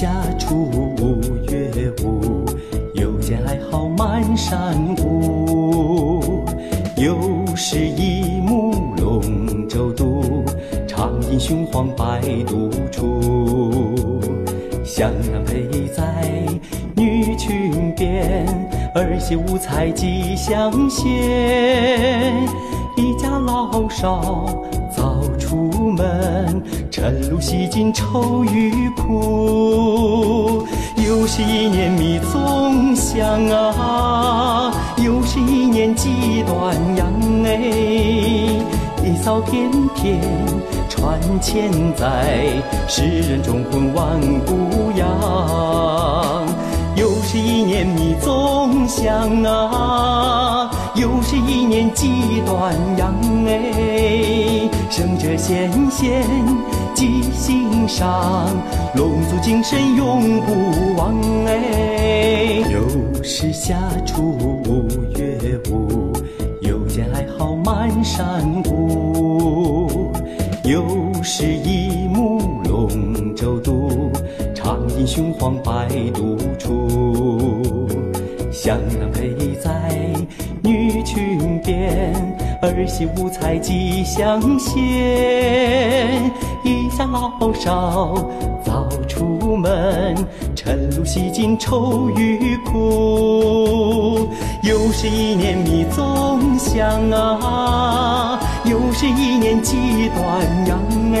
夏初五月五，又见艾蒿满山谷。又是一幕龙舟渡，长吟雄黄白杜出。湘南北在女裙边，儿媳五彩吉祥线。一家老少早出门，晨露洗尽愁与苦。又是一年蜜粽香啊，又是一年祭端阳哎，一扫翩翩传千载，世人忠魂万古扬。又是一年蜜粽香啊，又是一年祭端阳哎，生者贤贤记心上，龙族精神永不忘哎。又是夏初五月五，又见艾蒿满山谷，又是一幕龙舟渡，长吟雄黄白杜出。湘南北在女裙边，儿媳五彩吉祥线。一家老少早出门，晨露洗尽愁与苦。又是一年米粽香啊，又是一年祭端阳哎，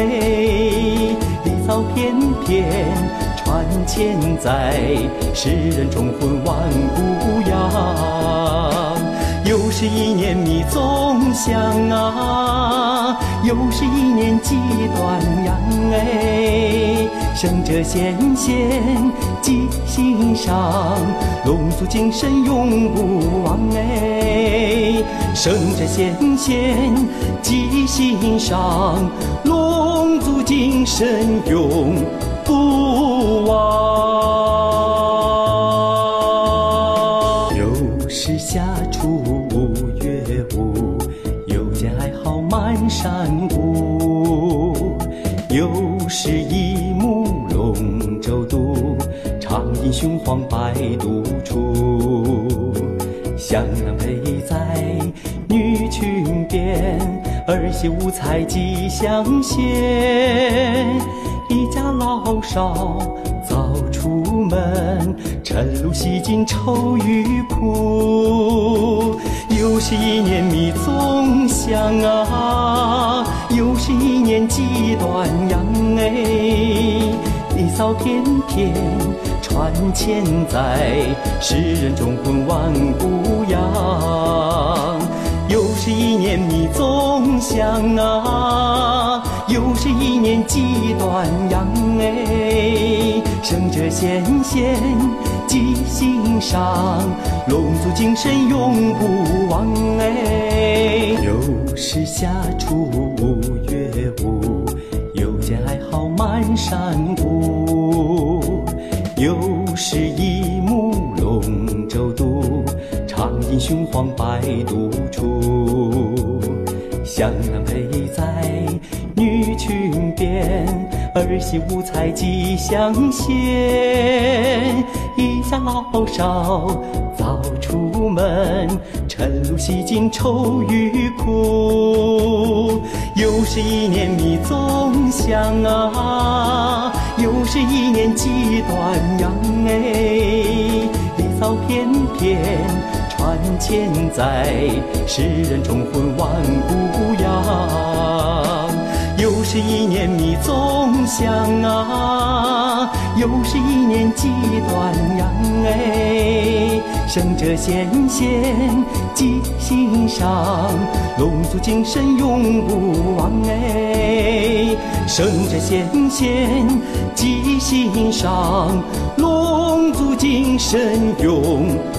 一扫翩翩传千载，世人忠魂万古扬。又是一年米粽香啊，又是一年祭端阳哎，生者先贤记心上，龙族精神永不忘哎，生者先贤记心上，龙族精神永满山谷。又是一幕龙舟渡，长吟雄黄白杜出。湘南北在女裙边，儿媳五彩吉祥线。一家老少早出门，晨露洗尽愁与苦。又是一年米香啊，又是一年祭端阳哎，一扫翩翩传千载，世人忠魂万古扬。又是一年蜜粽香啊，又是一年祭端阳哎，生者贤贤记上，龙族精神永不忘哎。又是夏初五月五，又见艾蒿满山谷。又是一幕龙舟渡，长吟雄黄白杜出。湘南北在女裙边，儿媳五彩吉祥线。一家老少早出门，晨露洗尽愁与苦。又是一年米粽香啊，又是一年祭端阳哎，一扫翩翩传千载，世人忠魂万古扬。又是一年米粽香啊，又是一年祭端阳哎，生者先贤记心上，龙族精神永不忘哎，生者先贤记心上，龙族精神永不忘。